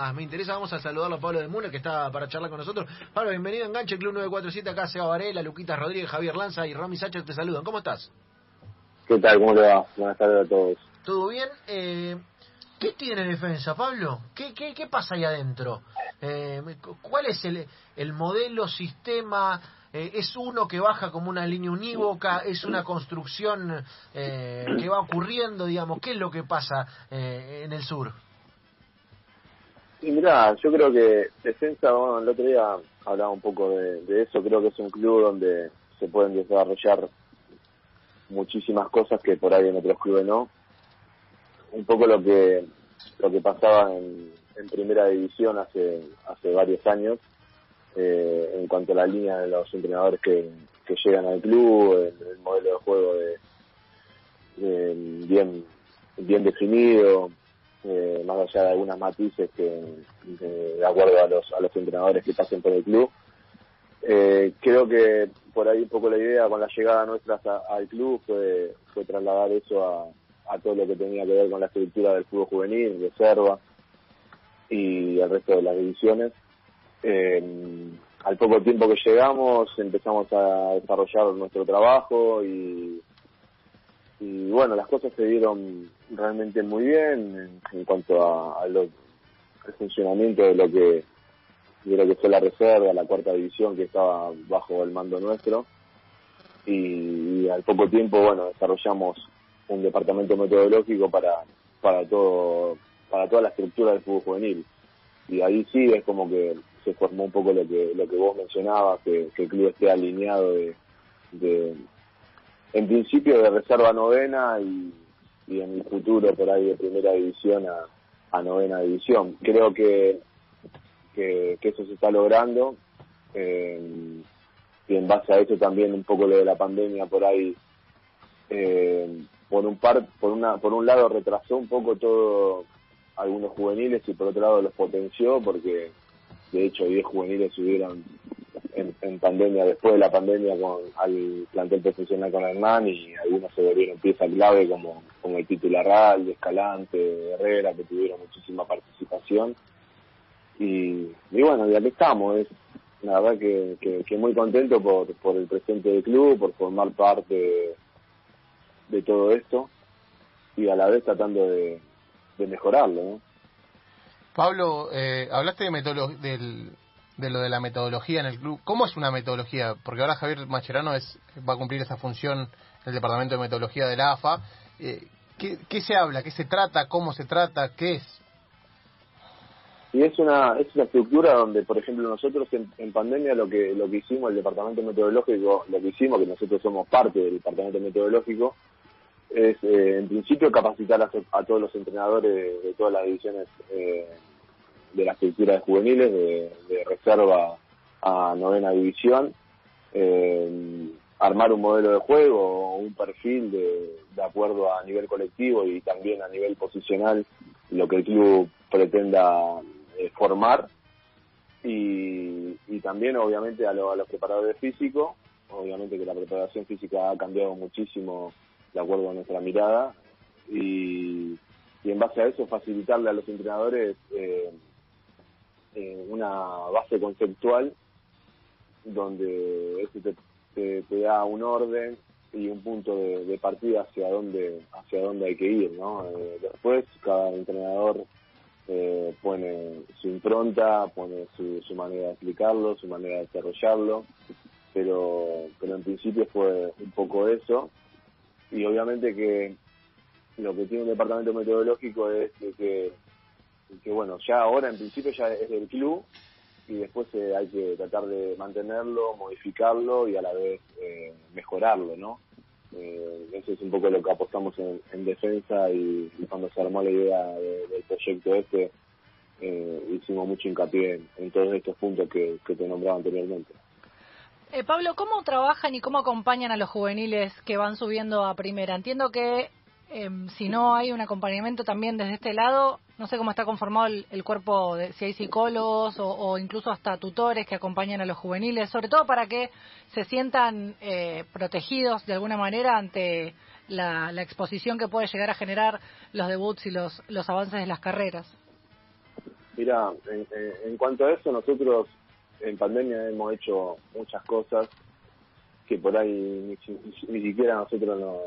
Ah, me interesa, vamos a saludarlo a Pablo de Muna, que está para charlar con nosotros. Pablo, bienvenido a Enganche, Club 947, acá Seba Varela, Luquita Rodríguez, Javier Lanza y Rami Sánchez te saludan. ¿Cómo estás? ¿Qué tal? ¿Cómo le va? Buenas tardes a todos. ¿Todo bien? Eh, ¿Qué tiene defensa, Pablo? ¿Qué, qué, qué pasa ahí adentro? Eh, ¿Cuál es el, el modelo, sistema? Eh, ¿Es uno que baja como una línea unívoca? ¿Es una construcción eh, que va ocurriendo, digamos? ¿Qué es lo que pasa eh, en el sur? Y mirá, yo creo que Defensa, bueno, el otro día hablaba un poco de, eso, creo que es un club donde se pueden desarrollar muchísimas cosas que por ahí en otros clubes no. Un poco lo que lo que pasaba en, primera división hace hace varios años eh, en cuanto a la línea de los entrenadores que, que llegan al club, el, el modelo de juego de bien bien definido, eh, más allá de algunas matices que de, acuerdo a los a los entrenadores que pasen por el club. Eh, creo que por ahí un poco la idea con la llegada nuestra al club fue fue trasladar eso a, a todo lo que tenía que ver con la estructura del fútbol juvenil reserva y el resto de las divisiones. Eh, al poco tiempo que llegamos empezamos a desarrollar nuestro trabajo y y bueno, las cosas se dieron realmente muy bien en, en cuanto a, a lo, al funcionamiento de lo que de lo que fue la reserva, la cuarta división que estaba bajo el mando nuestro. Y, al poco tiempo, bueno, desarrollamos un departamento metodológico para para todo para toda la estructura del fútbol juvenil. Y ahí sí es como que se formó un poco lo que lo que vos mencionabas que, que el club esté alineado de, de en principio de reserva novena y, y en el futuro por ahí de primera división a, a novena división. Creo que, que, que eso se está logrando eh, y en base a eso también un poco lo de la pandemia por ahí eh, por un par por una por un lado retrasó un poco todo algunos juveniles y por otro lado los potenció porque de hecho 10 juveniles subieron en, pandemia, después de la pandemia con al plantel profesional con Hernán y algunos se volvieron pieza clave como, como el titular de Escalante, Herrera, que tuvieron muchísima participación. Y, y bueno, ya que estamos, es la verdad que, que, muy contento por, por el presente del club, por formar parte de, de todo esto y a la vez tratando de, de mejorarlo. ¿no? Pablo, eh, hablaste de metodología del de lo de la metodología en el club. ¿Cómo es una metodología? Porque ahora Javier Macherano es, va a cumplir esa función en el Departamento de Metodología de la AFA. Eh, ¿qué, ¿Qué se habla? ¿Qué se trata? ¿Cómo se trata? ¿Qué es? Y es una es una estructura donde, por ejemplo, nosotros en, en pandemia lo que lo que hicimos, el Departamento Metodológico, lo que hicimos, que nosotros somos parte del Departamento Metodológico, es eh, en principio capacitar a, a, todos los entrenadores de, de todas las divisiones eh, de la estructura de juveniles, de, de reserva a novena división, eh, armar un modelo de juego, un perfil de, de acuerdo a nivel colectivo y también a nivel posicional, lo que el club pretenda eh, formar. Y, y también, obviamente, a, lo, a los preparadores físicos, obviamente que la preparación física ha cambiado muchísimo de acuerdo a nuestra mirada. Y, y en base a eso, facilitarle a los entrenadores eh, eh, una base conceptual donde eso te, da un orden y un punto de, de, partida hacia dónde hacia dónde hay que ir no eh, después cada entrenador eh, pone su impronta pone su, su manera de explicarlo su manera de desarrollarlo pero pero en principio fue un poco eso. Y obviamente que lo que tiene un departamento metodológico es de que que bueno, ya ahora en principio ya es del club y después eh, hay que tratar de mantenerlo, modificarlo y a la vez eh, mejorarlo, ¿no? Eh, eso es un poco lo que apostamos en, en defensa y, y, cuando se armó la idea de, del proyecto este eh, hicimos mucho hincapié en, en, todos estos puntos que, que te nombraba anteriormente. Eh, Pablo, ¿cómo trabajan y cómo acompañan a los juveniles que van subiendo a primera? Entiendo que eh, si no hay un acompañamiento también desde este lado, no sé cómo está conformado el, el cuerpo, de, si hay psicólogos o, incluso hasta tutores que acompañan a los juveniles, sobre todo para que se sientan eh, protegidos de alguna manera ante la, exposición que puede llegar a generar los debuts y los, los avances de las carreras. Mira, en, en, cuanto a eso, nosotros en pandemia hemos hecho muchas cosas que por ahí ni, ni siquiera nosotros no,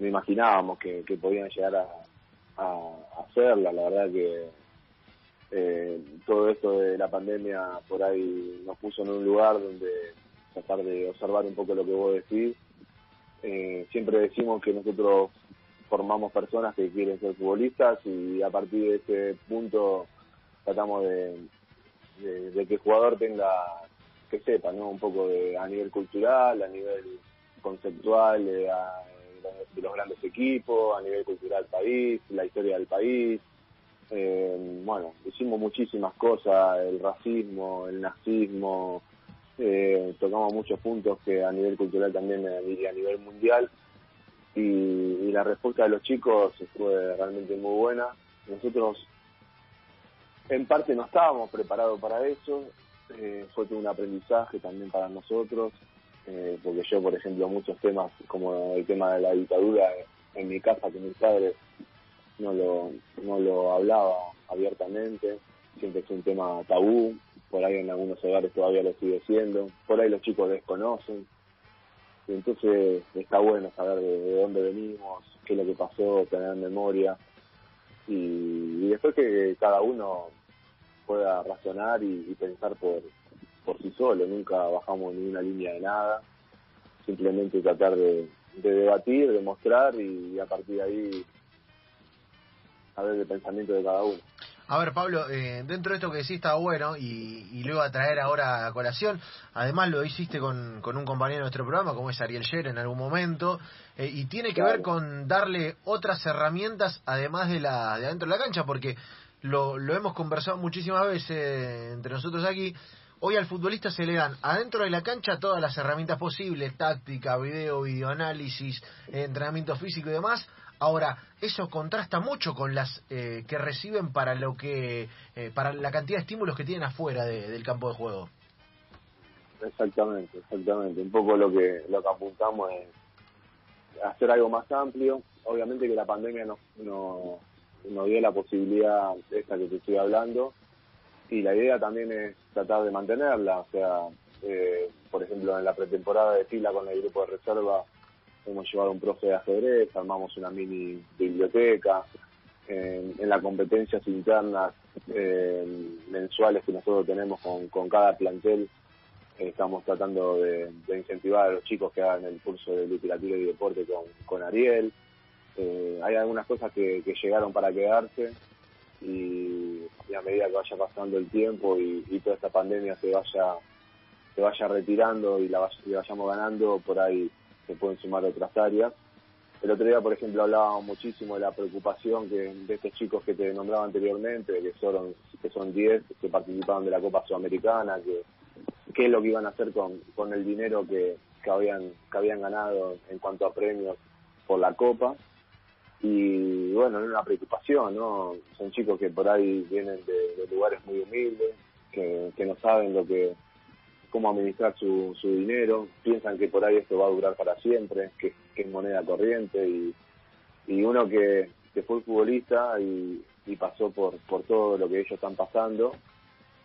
no imaginábamos que, que podían llegar a, a, hacerla. La verdad que eh, todo esto de la pandemia por ahí nos puso en un lugar donde tratar de observar un poco lo que vos decís. Eh, siempre decimos que nosotros formamos personas que quieren ser futbolistas y a partir de ese punto tratamos de, de, que el jugador tenga, que sepa, ¿no? Un poco de, a nivel cultural, a nivel conceptual, de, los grandes equipos, a nivel cultural del país, la historia del país. Eh, bueno, hicimos muchísimas cosas, el racismo, el nazismo, eh, tocamos muchos puntos que a nivel cultural también y a nivel mundial y, y, la respuesta de los chicos fue realmente muy buena. Nosotros en parte no estábamos preparados para eso, eh, fue todo un aprendizaje también para nosotros, eh, porque yo, por ejemplo, muchos temas como el tema de la dictadura en mi casa, que mis padres no lo, no lo hablaba abiertamente, siempre fue un tema tabú, por ahí en algunos hogares todavía lo sigue siendo, por ahí los chicos desconocen, y entonces está bueno saber de, dónde venimos, qué es lo que pasó, tener memoria, y después que cada uno pueda razonar y, pensar por, por sí solo, nunca bajamos ni una línea de nada, simplemente tratar de, debatir, de mostrar y, a partir de ahí saber el pensamiento de cada uno. A ver, Pablo, eh, dentro de esto que decís está bueno y, y, lo iba a traer ahora a colación. Además, lo hiciste con, con un compañero de nuestro programa, como es Ariel Sher en algún momento, eh, y tiene que ver con darle otras herramientas además de la de adentro de la cancha, porque lo, lo hemos conversado muchísimas veces entre nosotros aquí. Hoy al futbolista se le dan adentro de la cancha todas las herramientas posibles, táctica, video, videoanálisis, entrenamiento físico y demás. Ahora, eso contrasta mucho con las eh, que reciben para lo que eh, para la cantidad de estímulos que tienen afuera del campo de juego. Exactamente, exactamente. Un poco lo que lo que apuntamos es hacer algo más amplio. Obviamente que la pandemia no, no nos dio la posibilidad esta que te estoy hablando y la idea también es tratar de mantenerla, o sea, eh, por ejemplo en la pretemporada de fila con el grupo de reserva hemos llevado un profe de ajedrez, armamos una mini biblioteca, en, en las competencias internas eh, mensuales que nosotros tenemos con, cada plantel, estamos tratando de, incentivar a los chicos que hagan el curso de literatura y deporte con, con Ariel, eh, hay algunas cosas que, llegaron para quedarse y, a medida que vaya pasando el tiempo y, toda esta pandemia se vaya se vaya retirando y la vayamos ganando, por ahí se pueden sumar otras áreas. El otro día, por ejemplo, hablábamos muchísimo de la preocupación que de estos chicos que te nombraba anteriormente, que son que son 10 que participaban de la Copa Sudamericana, que qué es lo que iban a hacer con, con el dinero que, que habían que habían ganado en cuanto a premios por la Copa y bueno, es una preocupación, ¿no? Son chicos que por ahí vienen de, lugares muy humildes, que, que no saben lo que cómo administrar su, su dinero, piensan que por ahí esto va a durar para siempre, que, es moneda corriente y, y uno que, que fue futbolista y, y pasó por, por todo lo que ellos están pasando,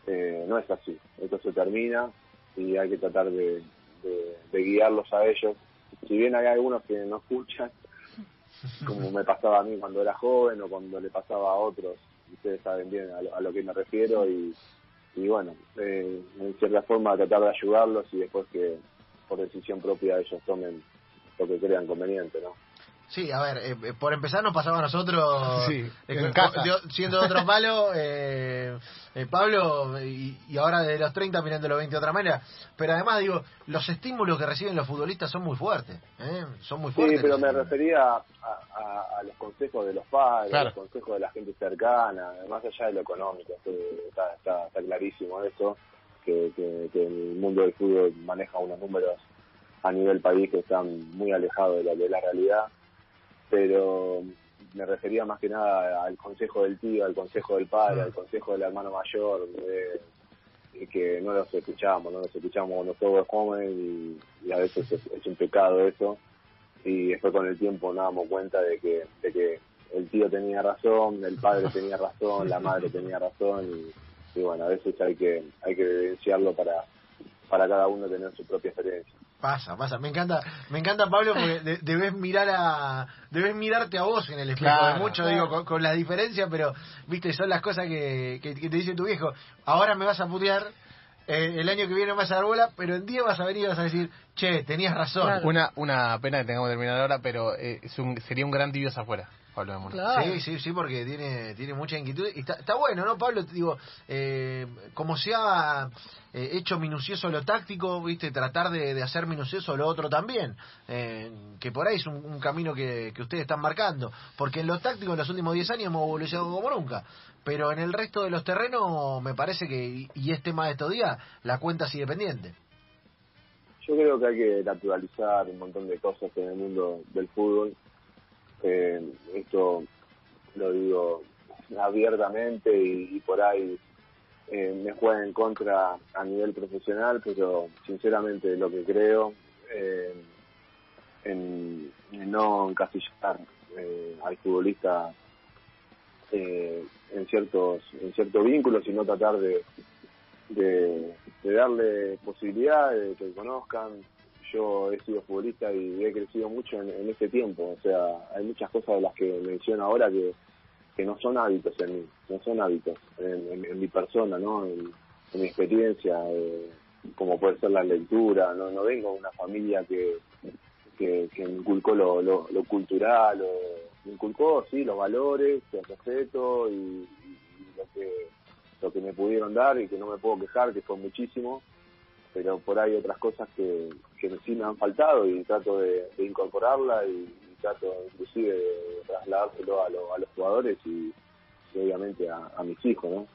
eh, no es así, esto se termina y hay que tratar de, de guiarlos a ellos. Si bien hay algunos que no escuchan, como me pasaba a mí cuando era joven o cuando le pasaba a otros. Ustedes saben bien a lo, que me refiero y, y bueno, eh, en cierta forma tratar de ayudarlos y después que por decisión propia ellos tomen lo que crean conveniente, ¿no? Sí, a ver, eh, por empezar nos pasaba a nosotros, sí, eh, siendo de otro palo, eh, eh, Pablo, y, ahora de los 30 mirando los 20 de otra manera, pero además digo, los estímulos que reciben los futbolistas son muy fuertes, ¿eh? son muy fuertes. Sí, pero me refería a, a, los consejos de los padres, a los consejos de la gente cercana, más allá de lo económico, está, está, está clarísimo eso, que, que, que el mundo del fútbol maneja unos números a nivel país que están muy alejados de la, de la realidad pero me refería más que nada al consejo del tío, al consejo del padre, al consejo del hermano mayor, que no los escuchamos, no los escuchamos cuando todos comen y, a veces es, un pecado eso. Y después con el tiempo nos damos cuenta de que, de que el tío tenía razón, el padre tenía razón, la madre tenía razón y, y bueno, a veces hay que hay que evidenciarlo para para cada uno tener su propia experiencia. Pasa, pasa. Me encanta, me encanta Pablo porque de- debes mirar a, debes mirarte a vos en el espejo Claro, de mucho, claro. digo, con, con la diferencia, pero viste, son las cosas que, que, que te dice tu viejo. Ahora me vas a putear, eh, el año que viene me vas a dar bola, pero en día vas a venir y vas a decir, che, tenías razón. Claro. Una, una pena que tengamos que terminar ahora, pero eh, es un, sería un gran tibios afuera, Pablo de. Claro. Sí, sí, sí, porque tiene tiene mucha inquietud. Y está, está bueno, ¿no, Pablo? Te digo, eh, como se ha eh, hecho minucioso lo táctico, ¿viste? Tratar de, de hacer minucioso lo otro también. Eh, que por ahí es un, un camino que, que ustedes están marcando. Porque en lo táctico en los últimos 10 años hemos evolucionado como nunca. Pero en el resto de los terrenos, me parece que, y, y es tema de estos días, la cuenta sigue pendiente. Yo creo que hay que naturalizar un montón de cosas en el mundo del fútbol. Eh, esto lo digo abiertamente y, por ahí eh, me juega en contra a nivel profesional, pero sinceramente lo que creo eh, en, en no encasillar eh, al futbolista eh, en ciertos en ciertos vínculos, sino tratar de, de darle posibilidades, de que conozcan. Yo he sido futbolista y he crecido mucho en, en este tiempo. O sea, hay muchas cosas de las que menciono ahora que, que no son hábitos en mí, no son hábitos en, mi persona, ¿no? En, mi experiencia, eh, como puede ser la lectura. No, no vengo de una familia que, que, me inculcó lo, lo, cultural, o, me inculcó, sí, los valores, el respeto y- y lo que lo que me pudieron dar y que no me puedo quejar, que fue muchísimo, pero por ahí otras cosas que, que sí me han faltado y trato de, de incorporarla y, trato inclusive de trasladárselo a, lo- a los jugadores y, obviamente a, mis hijos, ¿no?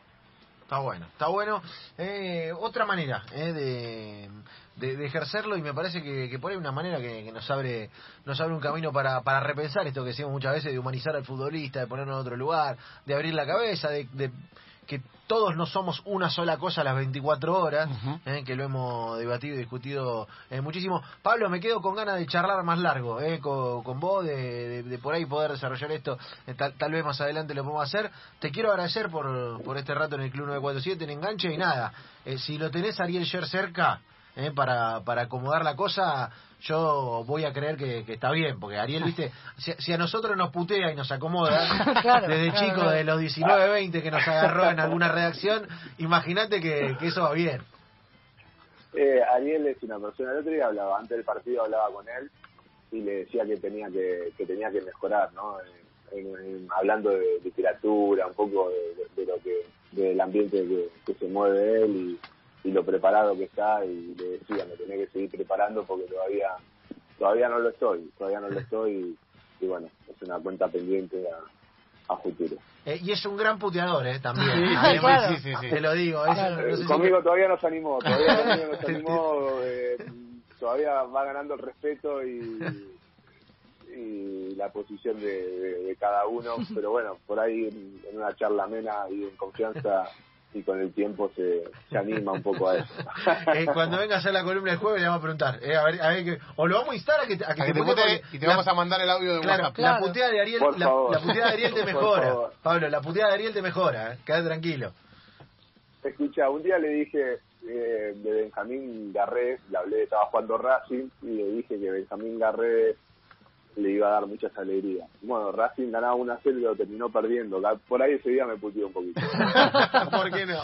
Está bueno, está bueno. Eh, otra manera eh, de, de, ejercerlo y me parece que, por ahí una manera que, nos abre nos abre un camino para, para repensar esto que decimos muchas veces, de humanizar al futbolista, de ponerlo en otro lugar, de abrir la cabeza, de, de que todos no somos una sola cosa a las 24 horas, eh, que lo hemos debatido y discutido eh, muchísimo. Pablo, me quedo con ganas de charlar más largo eh, con, con vos, de, de- de por ahí poder desarrollar esto. eh, tal, tal vez más adelante lo podemos hacer. Te quiero agradecer por, por este rato en el Club 947, en Enganche, y nada, si lo tenés Ariel Sher cerca eh, para, para acomodar la cosa, yo voy a creer que, que está bien, porque Ariel, viste, si, si a nosotros nos putea y nos acomoda, Claro, desde claro, chico, claro. de los 19, 20 que nos agarró en alguna redacción, imagínate que, que eso va bien. Eh, Ariel es una persona, el otro día hablaba, antes del partido hablaba con él y le decía que tenía que, que tenía que mejorar, ¿no? En- en- en- hablando de literatura, un poco de, de- de lo que, del ambiente que, que se mueve él y, y lo preparado que está y le decía, me tenía que seguir preparando porque todavía, todavía no lo estoy, todavía no lo estoy y, y bueno, es una cuenta pendiente a, a futuro. Eh, y es un gran puteador, ¿eh? También. Sí, Además, claro. sí, sí, sí. Te lo digo. es- Claro. no sé si- conmigo todavía nos animó, todavía conmigo nos animó, eh, todavía va ganando el respeto y, y la posición de, de- de cada uno, pero bueno, por ahí en, en una charla amena y en confianza y con el tiempo se, se anima un poco a eso. Eh, cuando venga a hacer la columna el jueves le vamos a preguntar, eh, a ver, a ver que, o lo vamos a instar a que, a que A que te porque y te la- vamos a mandar el audio de Claro, WhatsApp. Claro. la puteada de Ariel, la, la puteada de Ariel te mejora. Pablo, la puteada de Ariel te mejora, eh, quédate tranquilo. Escucha, un día le dije eh, de Benjamín Garré, le hablé, estaba jugando Racing y le dije que Benjamín Garré le iba a dar muchas alegrías. Bueno, Racing ganaba una serie y lo terminó perdiendo. Por ahí ese día me puteó un poquito. ¿Por qué no?